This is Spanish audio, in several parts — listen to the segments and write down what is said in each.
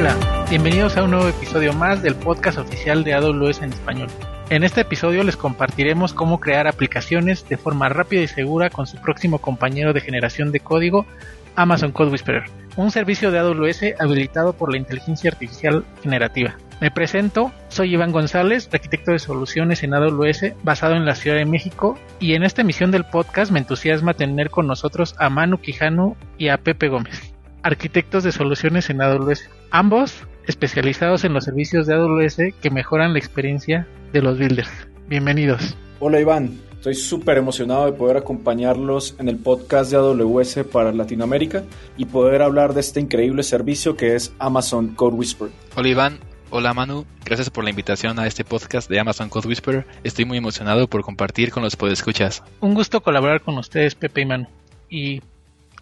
Hola, bienvenidos a un nuevo episodio más del podcast oficial de AWS en español. En este episodio les compartiremos cómo crear aplicaciones de forma rápida y segura con su próximo compañero de generación de código, Amazon Code Whisperer, un servicio de AWS habilitado por la inteligencia artificial generativa. Me presento, soy Iván González, arquitecto de soluciones en AWS basado en la Ciudad de México y en esta emisión del podcast me entusiasma tener con nosotros a Manu Quijano y a Pepe Gómez, arquitectos de soluciones en AWS. Ambos especializados en los servicios de AWS que mejoran la experiencia de los builders. Bienvenidos. Hola Iván, estoy súper emocionado de poder acompañarlos en el podcast de AWS para Latinoamérica y poder hablar de este increíble servicio que es Amazon Code Whisper. Hola Iván, Hola Manu, gracias por la invitación a este podcast de Amazon Code Whisper. Estoy muy emocionado por compartir con los podescuchas. Un gusto colaborar con ustedes, Pepe y Manu. Y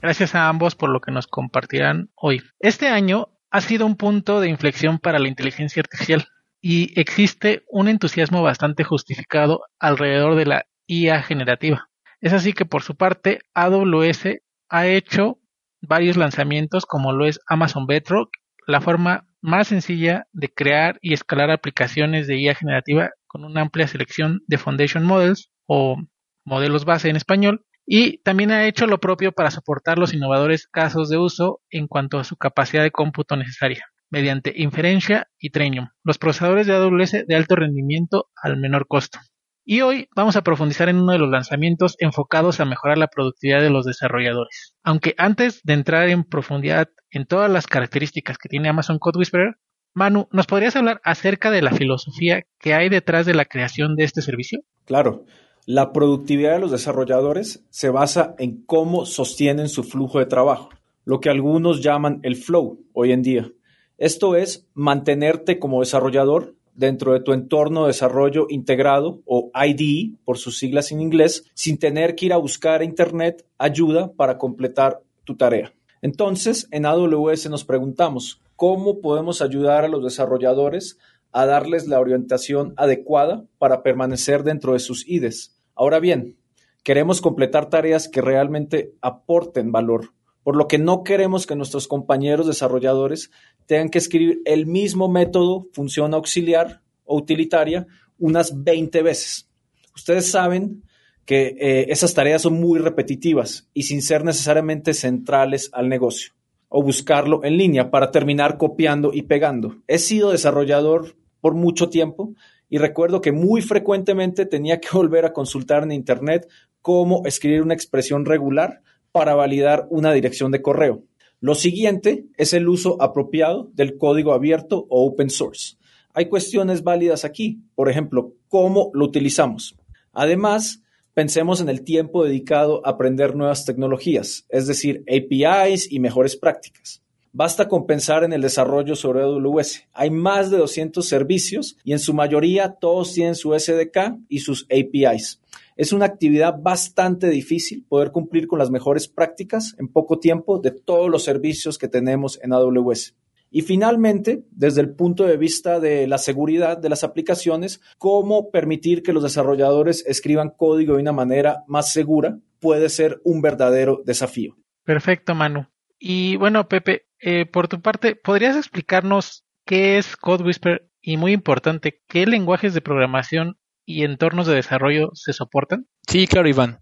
gracias a ambos por lo que nos compartirán hoy. Este año ha sido un punto de inflexión para la inteligencia artificial y existe un entusiasmo bastante justificado alrededor de la IA generativa. Es así que por su parte AWS ha hecho varios lanzamientos como lo es Amazon Bedrock, la forma más sencilla de crear y escalar aplicaciones de IA generativa con una amplia selección de Foundation Models o modelos base en español y también ha hecho lo propio para soportar los innovadores casos de uso en cuanto a su capacidad de cómputo necesaria, mediante inferencia y Trainium, los procesadores de AWS de alto rendimiento al menor costo. Y hoy vamos a profundizar en uno de los lanzamientos enfocados a mejorar la productividad de los desarrolladores. Aunque antes de entrar en profundidad en todas las características que tiene Amazon Code Whisperer, Manu, ¿nos podrías hablar acerca de la filosofía que hay detrás de la creación de este servicio? Claro. La productividad de los desarrolladores se basa en cómo sostienen su flujo de trabajo, lo que algunos llaman el flow hoy en día. Esto es mantenerte como desarrollador dentro de tu entorno de desarrollo integrado o IDE por sus siglas en inglés, sin tener que ir a buscar a Internet ayuda para completar tu tarea. Entonces, en AWS nos preguntamos, ¿cómo podemos ayudar a los desarrolladores a darles la orientación adecuada para permanecer dentro de sus IDEs? Ahora bien, queremos completar tareas que realmente aporten valor, por lo que no queremos que nuestros compañeros desarrolladores tengan que escribir el mismo método, función auxiliar o utilitaria unas 20 veces. Ustedes saben que eh, esas tareas son muy repetitivas y sin ser necesariamente centrales al negocio o buscarlo en línea para terminar copiando y pegando. He sido desarrollador por mucho tiempo y recuerdo que muy frecuentemente tenía que volver a consultar en Internet cómo escribir una expresión regular para validar una dirección de correo. Lo siguiente es el uso apropiado del código abierto o open source. Hay cuestiones válidas aquí, por ejemplo, cómo lo utilizamos. Además, pensemos en el tiempo dedicado a aprender nuevas tecnologías, es decir, APIs y mejores prácticas. Basta con pensar en el desarrollo sobre AWS. Hay más de 200 servicios y en su mayoría todos tienen su SDK y sus APIs. Es una actividad bastante difícil poder cumplir con las mejores prácticas en poco tiempo de todos los servicios que tenemos en AWS. Y finalmente, desde el punto de vista de la seguridad de las aplicaciones, cómo permitir que los desarrolladores escriban código de una manera más segura puede ser un verdadero desafío. Perfecto, Manu. Y bueno, Pepe, eh, por tu parte, ¿podrías explicarnos qué es Code Whisper y muy importante, qué lenguajes de programación y entornos de desarrollo se soportan? Sí, claro, Iván.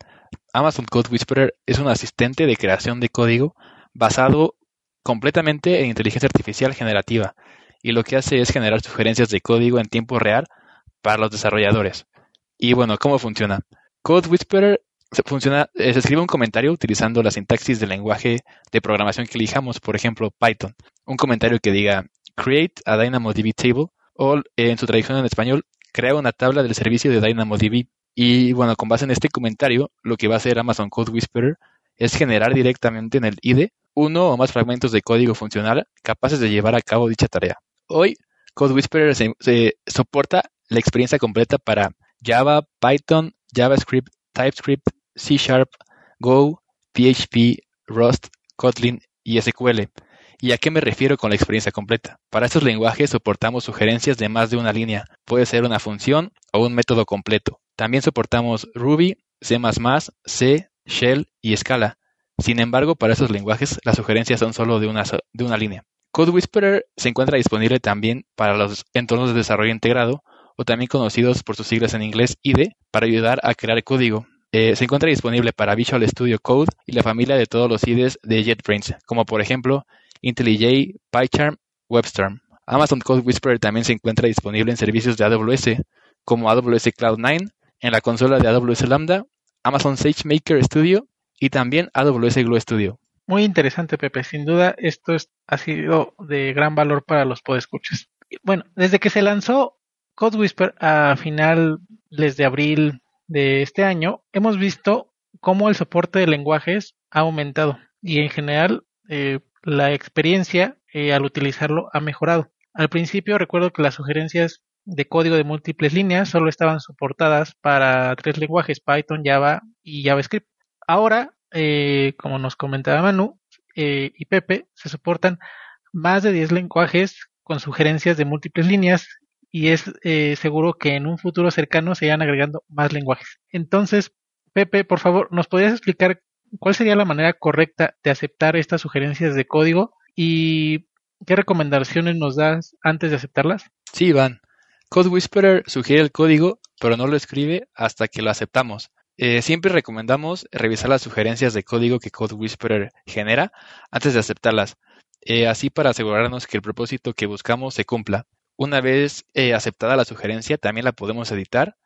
Amazon Code Whisperer es un asistente de creación de código basado completamente en inteligencia artificial generativa y lo que hace es generar sugerencias de código en tiempo real para los desarrolladores. Y bueno, ¿cómo funciona? Code Whisperer eh, se escribe un comentario utilizando la sintaxis del lenguaje de programación que elijamos, por ejemplo, Python. Un comentario que diga create a DynamoDB table o en su traducción en español, crea una tabla del servicio de DynamoDB. Y bueno, con base en este comentario, lo que va a hacer Amazon Code Whisperer es generar directamente en el IDE uno o más fragmentos de código funcional capaces de llevar a cabo dicha tarea. Hoy, Code Whisperer se soporta la experiencia completa para Java, Python, JavaScript, TypeScript, C Sharp, Go, PHP, Rust, Kotlin y SQL. ¿Y a qué me refiero con la experiencia completa? Para estos lenguajes soportamos sugerencias de más de una línea. Puede ser una función o un método completo. También soportamos Ruby, C++, C, Shell y Scala. Sin embargo, para estos lenguajes las sugerencias son solo de una, de una línea. Code Whisperer se encuentra disponible también para los entornos de desarrollo integrado, o también conocidos por sus siglas en inglés IDE, para ayudar a crear código. Eh, se encuentra disponible para Visual Studio Code y la familia de todos los IDEs de JetBrains, como por ejemplo IntelliJ, PyCharm, WebStorm. Amazon Code Whisperer también se encuentra disponible en servicios de AWS, como AWS Cloud9, en la consola de AWS Lambda, Amazon SageMaker Studio y también AWS Glue Studio. Muy interesante, Pepe. Sin duda, esto ha sido de gran valor para los podescuchas. Bueno, desde que se lanzó Code Whisper a finales de abril de este año, hemos visto cómo el soporte de lenguajes ha aumentado y en general eh, la experiencia eh, al utilizarlo ha mejorado. Al principio recuerdo que las sugerencias de código de múltiples líneas solo estaban soportadas para tres lenguajes, Python, Java y JavaScript. Ahora eh, como nos comentaba Manu y Pepe, se soportan más de 10 lenguajes con sugerencias de múltiples líneas y es eh, seguro que en un futuro cercano se irán agregando más lenguajes. Entonces, Pepe, por favor, ¿nos podrías explicar cuál sería la manera correcta de aceptar estas sugerencias de código y qué recomendaciones nos das antes de aceptarlas? Sí, Iván. Code Whisperer sugiere el código, pero no lo escribe hasta que lo aceptamos. Eh, siempre recomendamos revisar las sugerencias de código que Code Whisperer genera antes de aceptarlas, eh, así para asegurarnos que el propósito que buscamos se cumpla. Una vez eh, aceptada la sugerencia, también la podemos editar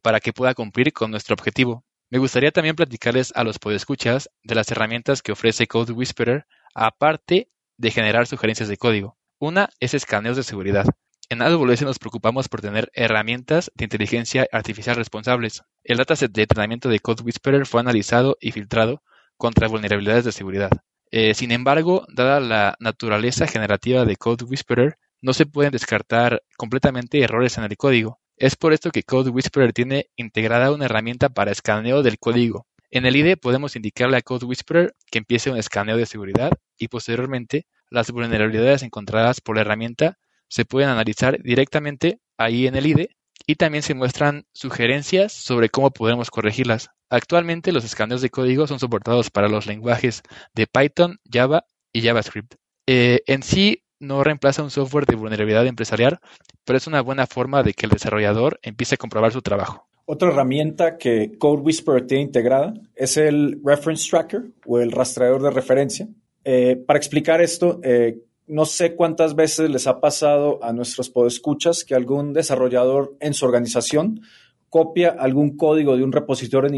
para que pueda cumplir con nuestro objetivo. Me gustaría también platicarles a los podescuchas de las herramientas que ofrece Code Whisperer, aparte de generar sugerencias de código. Una es escaneos de seguridad. En AWS nos preocupamos por tener herramientas de inteligencia artificial responsables. El dataset de entrenamiento de Code Whisperer fue analizado y filtrado contra vulnerabilidades de seguridad. Eh, sin embargo, dada la naturaleza generativa de Code Whisperer, no se pueden descartar completamente errores en el código. Es por esto que Code Whisperer tiene integrada una herramienta para escaneo del código. En el IDE podemos indicarle a Code Whisperer que empiece un escaneo de seguridad y posteriormente las vulnerabilidades encontradas por la herramienta se pueden analizar directamente ahí en el IDE y también se muestran sugerencias sobre cómo podemos corregirlas. Actualmente los escaneos de código son soportados para los lenguajes de Python, Java y JavaScript. Eh, en sí no reemplaza un software de vulnerabilidad empresarial, pero es una buena forma de que el desarrollador empiece a comprobar su trabajo. Otra herramienta que Code Whisperer tiene integrada es el Reference Tracker o el rastreador de referencia. Eh, para explicar esto, eh, no sé cuántas veces les ha pasado a nuestros podescuchas que algún desarrollador en su organización copia algún código de un repositorio en,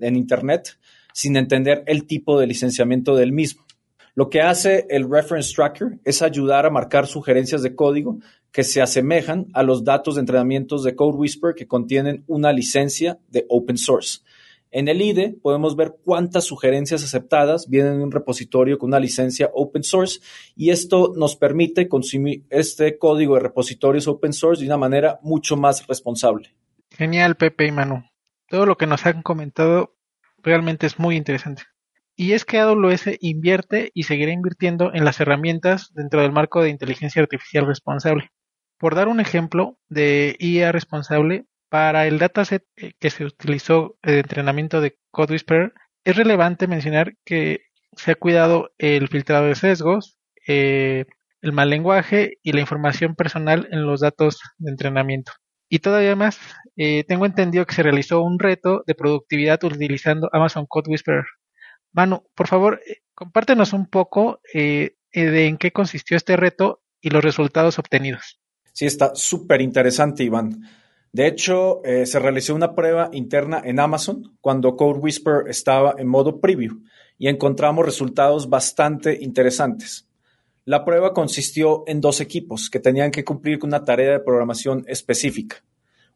en Internet sin entender el tipo de licenciamiento del mismo. Lo que hace el Reference Tracker es ayudar a marcar sugerencias de código que se asemejan a los datos de entrenamientos de Code Whisper que contienen una licencia de open source. En el IDE podemos ver cuántas sugerencias aceptadas vienen de un repositorio con una licencia open source y esto nos permite consumir este código de repositorios open source de una manera mucho más responsable. Genial, Pepe y Manu. Todo lo que nos han comentado realmente es muy interesante. Y es que AWS invierte y seguirá invirtiendo en las herramientas dentro del marco de inteligencia artificial responsable. Por dar un ejemplo de IA responsable, para el dataset eh, que se utilizó de entrenamiento de Code Whisperer, es relevante mencionar que se ha cuidado el filtrado de sesgos, eh, el mal lenguaje y la información personal en los datos de entrenamiento. Y todavía más, eh, tengo entendido que se realizó un reto de productividad utilizando Amazon Code Whisperer. Manu, por favor, compártenos un poco de en qué consistió este reto y los resultados obtenidos. Sí, está súper interesante, Iván. De hecho, eh, se realizó una prueba interna en Amazon cuando Code Whisper estaba en modo preview y encontramos resultados bastante interesantes. La prueba consistió en dos equipos que tenían que cumplir con una tarea de programación específica.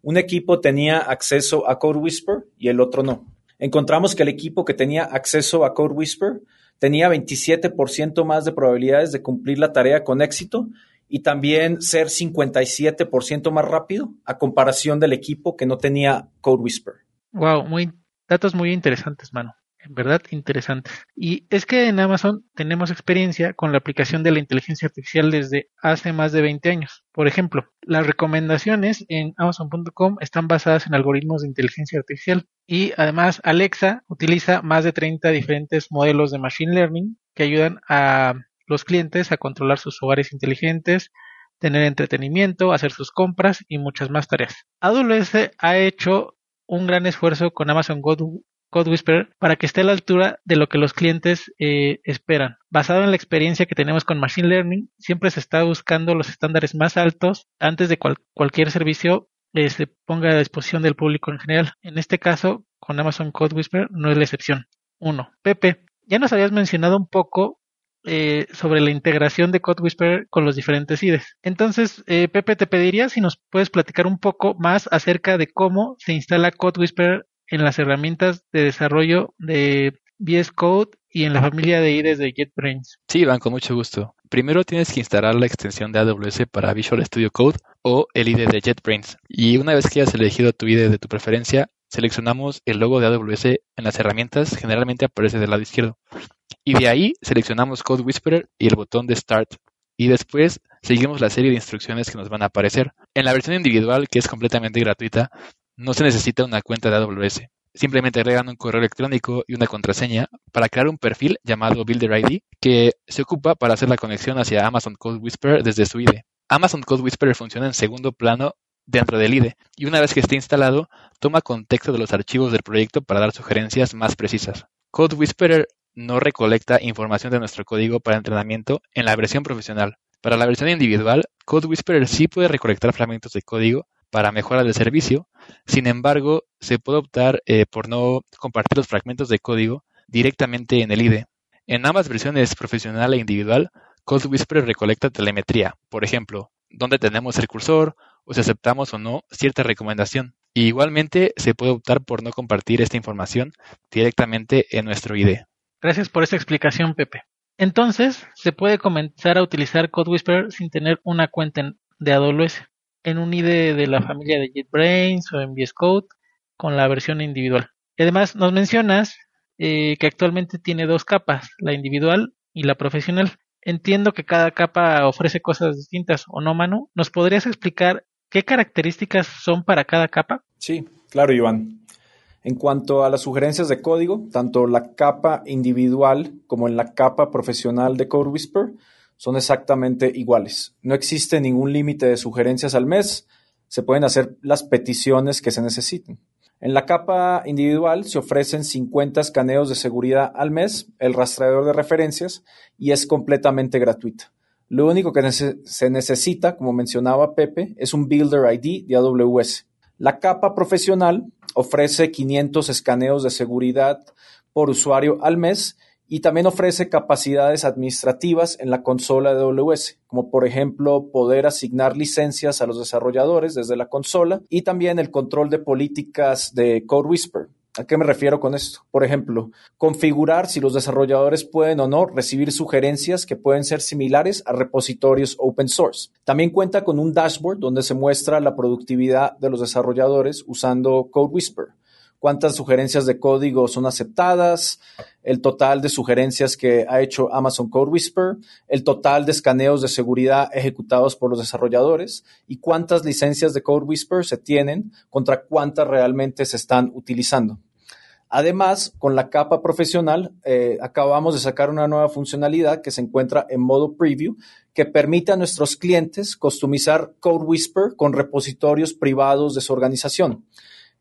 Un equipo tenía acceso a Code Whisper y el otro no. Encontramos que el equipo que tenía acceso a Code Whisper tenía 27% más de probabilidades de cumplir la tarea con éxito y también ser 57% más rápido a comparación del equipo que no tenía Code Whisper. Wow, muy datos muy interesantes, mano. En verdad interesantes. Y es que en Amazon tenemos experiencia con la aplicación de la inteligencia artificial desde hace más de 20 años. Por ejemplo, las recomendaciones en amazon.com están basadas en algoritmos de inteligencia artificial y además Alexa utiliza más de 30 diferentes modelos de machine learning que ayudan a los clientes a controlar sus hogares inteligentes, tener entretenimiento, hacer sus compras y muchas más tareas. AWS ha hecho un gran esfuerzo con Amazon Code Whisperer para que esté a la altura de lo que los clientes eh, esperan. Basado en la experiencia que tenemos con Machine Learning, siempre se está buscando los estándares más altos antes de cualquier servicio eh, se ponga a disposición del público en general. En este caso, con Amazon Code Whisperer no es la excepción. 1. Pepe, ya nos habías mencionado un poco eh, sobre la integración de Code Whisperer con los diferentes IDEs. Entonces, eh, Pepe, te pediría si nos puedes platicar un poco más acerca de cómo se instala Code Whisperer en las herramientas de desarrollo de VS Code y en la familia de IDEs de JetBrains. Sí, Iván, con mucho gusto. Primero tienes que instalar la extensión de AWS para Visual Studio Code o el IDE de JetBrains. Y una vez que hayas elegido tu IDE de tu preferencia, seleccionamos el logo de AWS en las herramientas, generalmente aparece del lado izquierdo. Y de ahí seleccionamos Code Whisperer y el botón de Start. Y después seguimos la serie de instrucciones que nos van a aparecer. En la versión individual, que es completamente gratuita, no se necesita una cuenta de AWS. Simplemente agregan un correo electrónico y una contraseña para crear un perfil llamado Builder ID que se ocupa para hacer la conexión hacia Amazon Code Whisperer desde su IDE. Amazon Code Whisperer funciona en segundo plano dentro del IDE y una vez que esté instalado, toma contexto de los archivos del proyecto para dar sugerencias más precisas. Code Whisperer no recolecta información de nuestro código para entrenamiento en la versión profesional. Para la versión individual, Code Whisperer sí puede recolectar fragmentos de código para mejorar el servicio, sin embargo, se puede optar eh, por no compartir los fragmentos de código directamente en el IDE. En ambas versiones profesional e individual, Code Whisperer recolecta telemetría, por ejemplo, dónde tenemos el cursor o si aceptamos o no cierta recomendación. Igualmente se puede optar por no compartir esta información directamente en nuestro IDE. Gracias por esta explicación, Pepe. Entonces, se puede comenzar a utilizar Code Whisperer sin tener una cuenta de AWS en un IDE de la familia de JetBrains o en VS Code con la versión individual. Además nos mencionas eh, que actualmente tiene dos capas, la individual y la profesional. Entiendo que cada capa ofrece cosas distintas, ¿o no, Manu? ¿Nos podrías explicar qué características son para cada capa? Sí, claro, Iván. En cuanto a las sugerencias de código, tanto la capa individual como en la capa profesional de Code Whisper son exactamente iguales. No existe ningún límite de sugerencias al mes. Se pueden hacer las peticiones que se necesiten. En la capa individual se ofrecen 50 escaneos de seguridad al mes, el rastreador de referencias y es completamente gratuita. Lo único que se necesita, como mencionaba Pepe, es un Builder ID de AWS. La capa profesional ofrece 500 escaneos de seguridad por usuario al mes y también ofrece capacidades administrativas en la consola de AWS, como por ejemplo poder asignar licencias a los desarrolladores desde la consola y también el control de políticas de Code Whisper. ¿A qué me refiero con esto? Por ejemplo, configurar si los desarrolladores pueden o no recibir sugerencias que pueden ser similares a repositorios open source. También cuenta con un dashboard donde se muestra la productividad de los desarrolladores usando Code Whisper cuántas sugerencias de código son aceptadas, el total de sugerencias que ha hecho Amazon Code Whisper, el total de escaneos de seguridad ejecutados por los desarrolladores y cuántas licencias de Code Whisper se tienen contra cuántas realmente se están utilizando. Además, con la capa profesional, eh, acabamos de sacar una nueva funcionalidad que se encuentra en modo preview, que permite a nuestros clientes customizar Code Whisper con repositorios privados de su organización.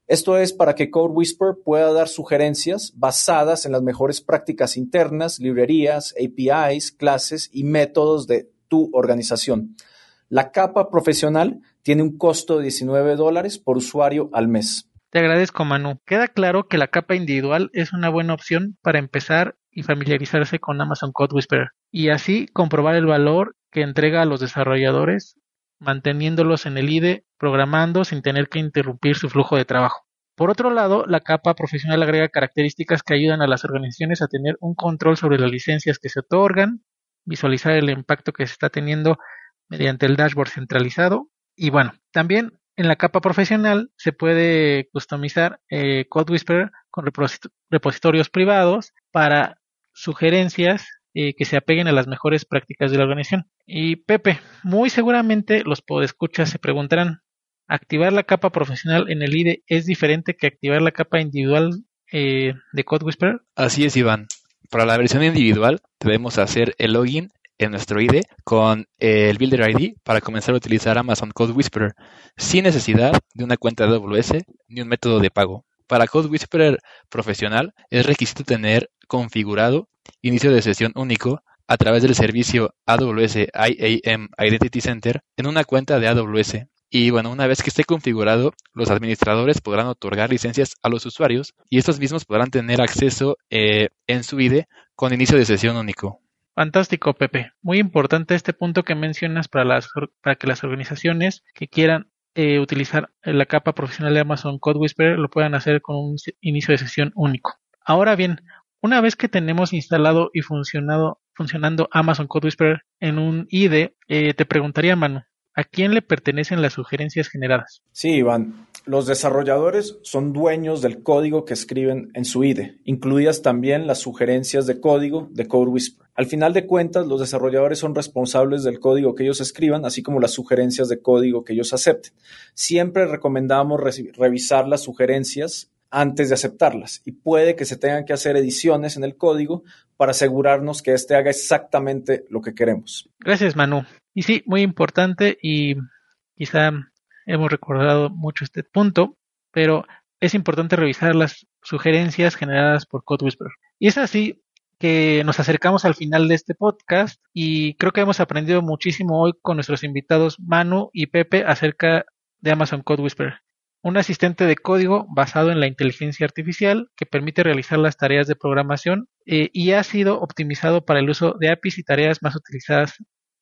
Esto es para que Code Whisper pueda dar sugerencias basadas en las mejores prácticas internas, librerías, APIs, clases y métodos de tu organización. La capa profesional tiene un costo de 19 dólares por usuario al mes. Te agradezco, Manu. Queda claro que la capa individual es una buena opción para empezar y familiarizarse con Amazon Code Whisperer y así comprobar el valor que entrega a los desarrolladores manteniéndolos en el IDE programando sin tener que interrumpir su flujo de trabajo. Por otro lado, la capa profesional agrega características que ayudan a las organizaciones a tener un control sobre las licencias que se otorgan, visualizar el impacto que se está teniendo mediante el dashboard centralizado y bueno, también en la capa profesional se puede customizar eh, Code Whisperer con repositorios privados para sugerencias eh, que se apeguen a las mejores prácticas de la organización. Y Pepe, muy seguramente los podescuchas se preguntarán, ¿activar la capa profesional en el IDE es diferente que activar la capa individual eh, de Code Whisperer? Así es, Iván. Para la versión individual debemos hacer el login en nuestro IDE con el Builder ID para comenzar a utilizar Amazon Code Whisperer sin necesidad de una cuenta de AWS ni un método de pago. Para Code Whisperer profesional es requisito tener configurado inicio de sesión único a través del servicio AWS IAM Identity Center en una cuenta de AWS. Y bueno, una vez que esté configurado, los administradores podrán otorgar licencias a los usuarios y estos mismos podrán tener acceso eh, en su IDE con inicio de sesión único. Fantástico, Pepe. Muy importante este punto que mencionas para, las, para que las organizaciones que quieran eh, utilizar la capa profesional de Amazon Code Whisperer lo puedan hacer con un inicio de sesión único. Ahora bien, una vez que tenemos instalado y funcionando Amazon Code Whisperer en un IDE, eh, te preguntaría, Manu, ¿a quién le pertenecen las sugerencias generadas? Sí, Iván. Los desarrolladores son dueños del código que escriben en su IDE, incluidas también las sugerencias de código de Code Whisperer. Al final de cuentas, los desarrolladores son responsables del código que ellos escriban, así como las sugerencias de código que ellos acepten. Siempre recomendamos revisar las sugerencias antes de aceptarlas y puede que se tengan que hacer ediciones en el código para asegurarnos que éste haga exactamente lo que queremos. Gracias, Manu. Y sí, muy importante y quizá hemos recordado mucho este punto, pero es importante revisar las sugerencias generadas por Code Y es así que nos acercamos al final de este podcast y creo que hemos aprendido muchísimo hoy con nuestros invitados Manu y Pepe acerca de Amazon Code Whisperer un asistente de código basado en la inteligencia artificial que permite realizar las tareas de programación eh, y ha sido optimizado para el uso de APIs y tareas más utilizadas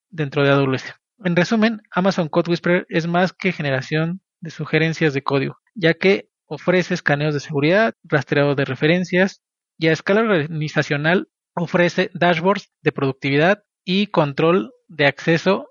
dentro de AWS. En resumen, Amazon Code Whisperer es más que generación de sugerencias de código, ya que ofrece escaneos de seguridad, rastreado de referencias y a escala organizacional ofrece dashboards de productividad y control de acceso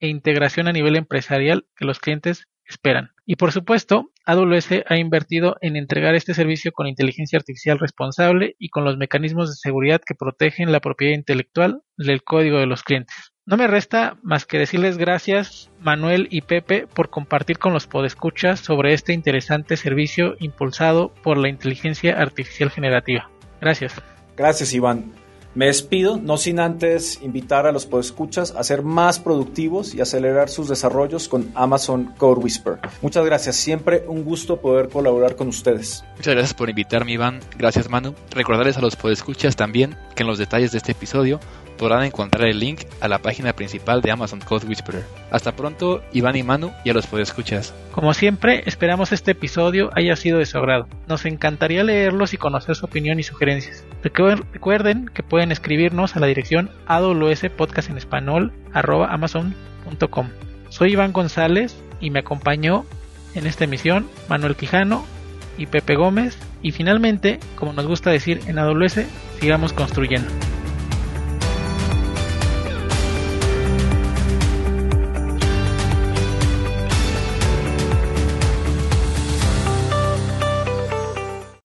e integración a nivel empresarial que los clientes esperan. Y por supuesto, AWS ha invertido en entregar este servicio con inteligencia artificial responsable y con los mecanismos de seguridad que protegen la propiedad intelectual del código de los clientes. No me resta más que decirles gracias Manuel y Pepe por compartir con los podescuchas sobre este interesante servicio impulsado por la inteligencia artificial generativa. Gracias. Gracias Iván. Me despido, no sin antes invitar a los podescuchas a ser más productivos y acelerar sus desarrollos con Amazon Code Whisper. Muchas gracias, siempre un gusto poder colaborar con ustedes. Muchas gracias por invitarme, Iván. Gracias, Manu. Recordarles a los podescuchas también que en los detalles de este episodio podrán encontrar el link a la página principal de Amazon Code Whisperer. Hasta pronto, Iván y Manu, y a los podescuchas. Como siempre, esperamos este episodio haya sido de su agrado. Nos encantaría leerlos y conocer su opinión y sugerencias. Recuerden que pueden escribirnos a la dirección amazon.com. Soy Iván González y me acompañó en esta emisión Manuel Quijano y Pepe Gómez. Y finalmente, como nos gusta decir en AWS, sigamos construyendo.